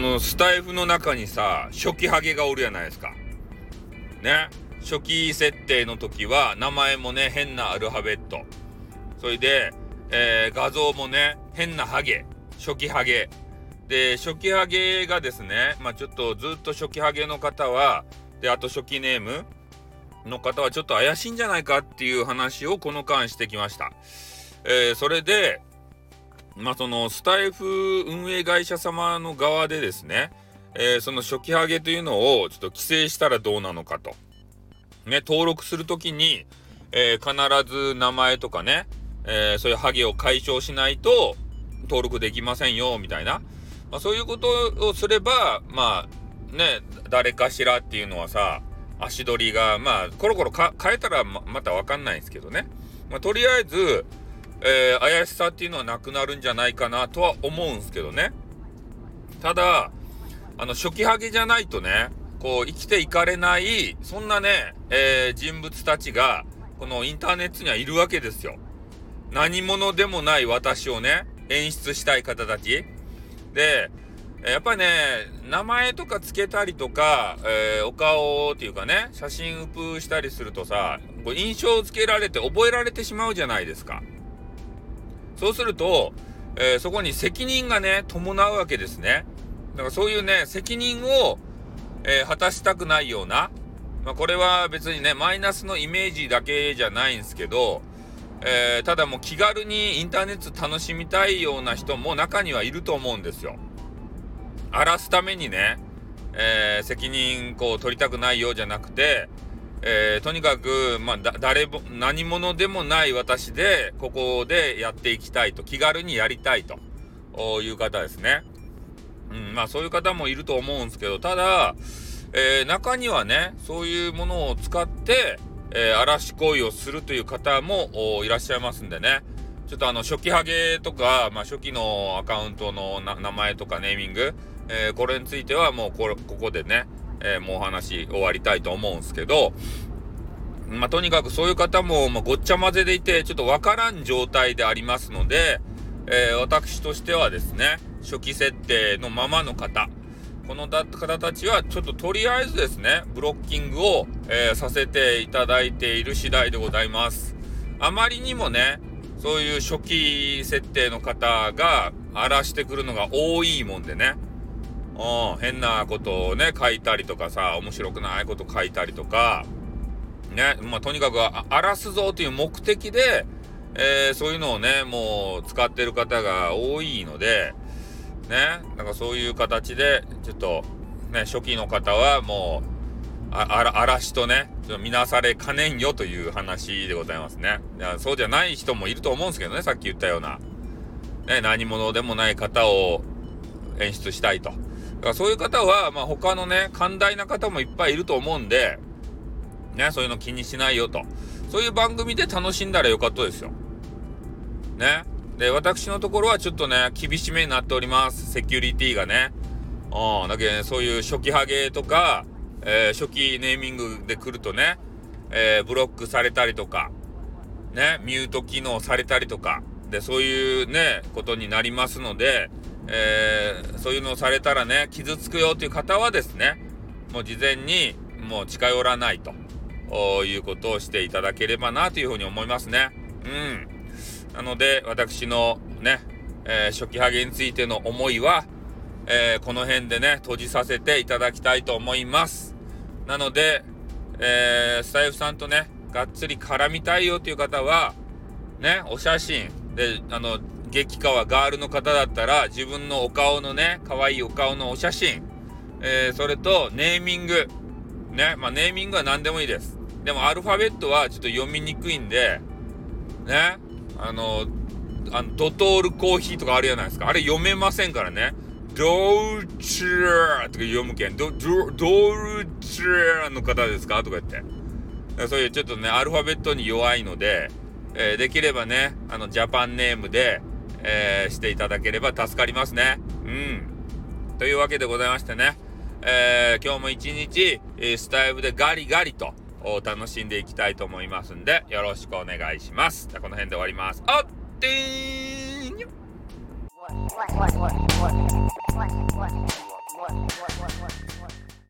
の、スタイフの中にさ、初期ハゲがおるやないですか。ね。初期設定の時は、名前もね、変なアルファベット。それで、えー、画像もね、変なハゲ。初期ハゲ。で、初期ハゲがですね、まあちょっとずっと初期ハゲの方は、で、あと初期ネームの方はちょっと怪しいんじゃないかっていう話をこの間してきました。えー、それで、まあ、そのスタイフ運営会社様の側でですね、えー、その初期ハゲというのをちょっと規制したらどうなのかと。ね、登録するときに、えー、必ず名前とかね、えー、そういうハゲを解消しないと登録できませんよ、みたいな。まあ、そういうことをすれば、まあ、ね、誰かしらっていうのはさ、足取りが、まあ、コロコロ変えたらままたわかんないんですけどね。まあ、とりあえず、えー、怪しさっていうのはなくなるんじゃないかなとは思うんすけどね。ただ、あの、初期ハゲじゃないとね、こう、生きていかれない、そんなね、えー、人物たちが、このインターネットにはいるわけですよ。何者でもない私をね、演出したい方たち。で、やっぱりね、名前とか付けたりとか、えー、お顔っていうかね、写真ウプしたりするとさ、こう印象を付けられて覚えられてしまうじゃないですか。そうすると、えー、そこに責任がね、伴うわけですね。だからそういうね、責任を、えー、果たしたくないような、まあ、これは別にね、マイナスのイメージだけじゃないんですけど、えー、ただもう気軽にインターネット楽しみたいような人も中にはいると思うんですよ。荒らすためにね、え、責任こう取りたくないようじゃなくて、えー、とにかく、まあ、だ、誰も、何者でもない私で、ここでやっていきたいと、気軽にやりたいという方ですね。うん、まあ、そういう方もいると思うんですけど、ただ、えー、中にはね、そういうものを使って、えー、嵐行為をするという方もいらっしゃいますんでね。ちょっとあの、初期ハゲとか、まあ、初期のアカウントの名前とかネーミング、えー、これについてはもうこ、ここでね、えー、もうお話終わりたいと思うんすけど、まあ、とにかくそういう方も、まあ、ごっちゃ混ぜでいて、ちょっとわからん状態でありますので、えー、私としてはですね、初期設定のままの方、この方たちは、ちょっととりあえずですね、ブロッキングを、えー、させていただいている次第でございます。あまりにもね、そういう初期設定の方が荒らしてくるのが多いもんでね、うん、変なことをね、書いたりとかさ、面白くないこと書いたりとか、ね、まあ、とにかく荒らすぞという目的で、えー、そういうのをね、もう使ってる方が多いので、ね、なんかそういう形で、ちょっと、ね、初期の方はもう、あ、あら、嵐とね、ちょっと見なされかねんよという話でございますね。いやそうじゃない人もいると思うんですけどね、さっき言ったような。ね、何者でもない方を演出したいと。らそういう方は、まあ、他のね、寛大な方もいっぱいいると思うんで、ね、そういうの気にしないよと。そういう番組で楽しんだらよかったですよ。ね。で、私のところはちょっとね、厳しめになっております。セキュリティがね。うん、だけどね、そういう初期ハゲとか、えー、初期ネーミングで来るとね、えー、ブロックされたりとか、ね、ミュート機能されたりとか、で、そういうね、ことになりますので、えー、そういうのをされたらね、傷つくよという方はですね、もう事前にもう近寄らないということをしていただければなというふうに思いますね。うん。なので、私のね、えー、初期ハゲについての思いは、えー、この辺でね、閉じさせていただきたいと思います。なので、えー、スタイフさんとね、がっつり絡みたいよという方は、ね、お写真で、あの、激川ガールの方だったら、自分のお顔のね、可愛いお顔のお写真、えー、それと、ネーミング。ね、まあ、ネーミングは何でもいいです。でも、アルファベットはちょっと読みにくいんで、ね、あの、あのドトールコーヒーとかあるじゃないですか。あれ読めませんからね。ドーチャーとか読むけん。ド、ド、ドーチャーの方ですか？とか言って。そういうちょっとね、アルファベットに弱いので、えー、できればね、あの、ジャパンネームで、えー、していただければ助かりますね。うん。というわけでございましてね、えー、今日も一日、スタイルでガリガリと楽しんでいきたいと思いますんで、よろしくお願いします。じゃこの辺で終わります。あってーにょ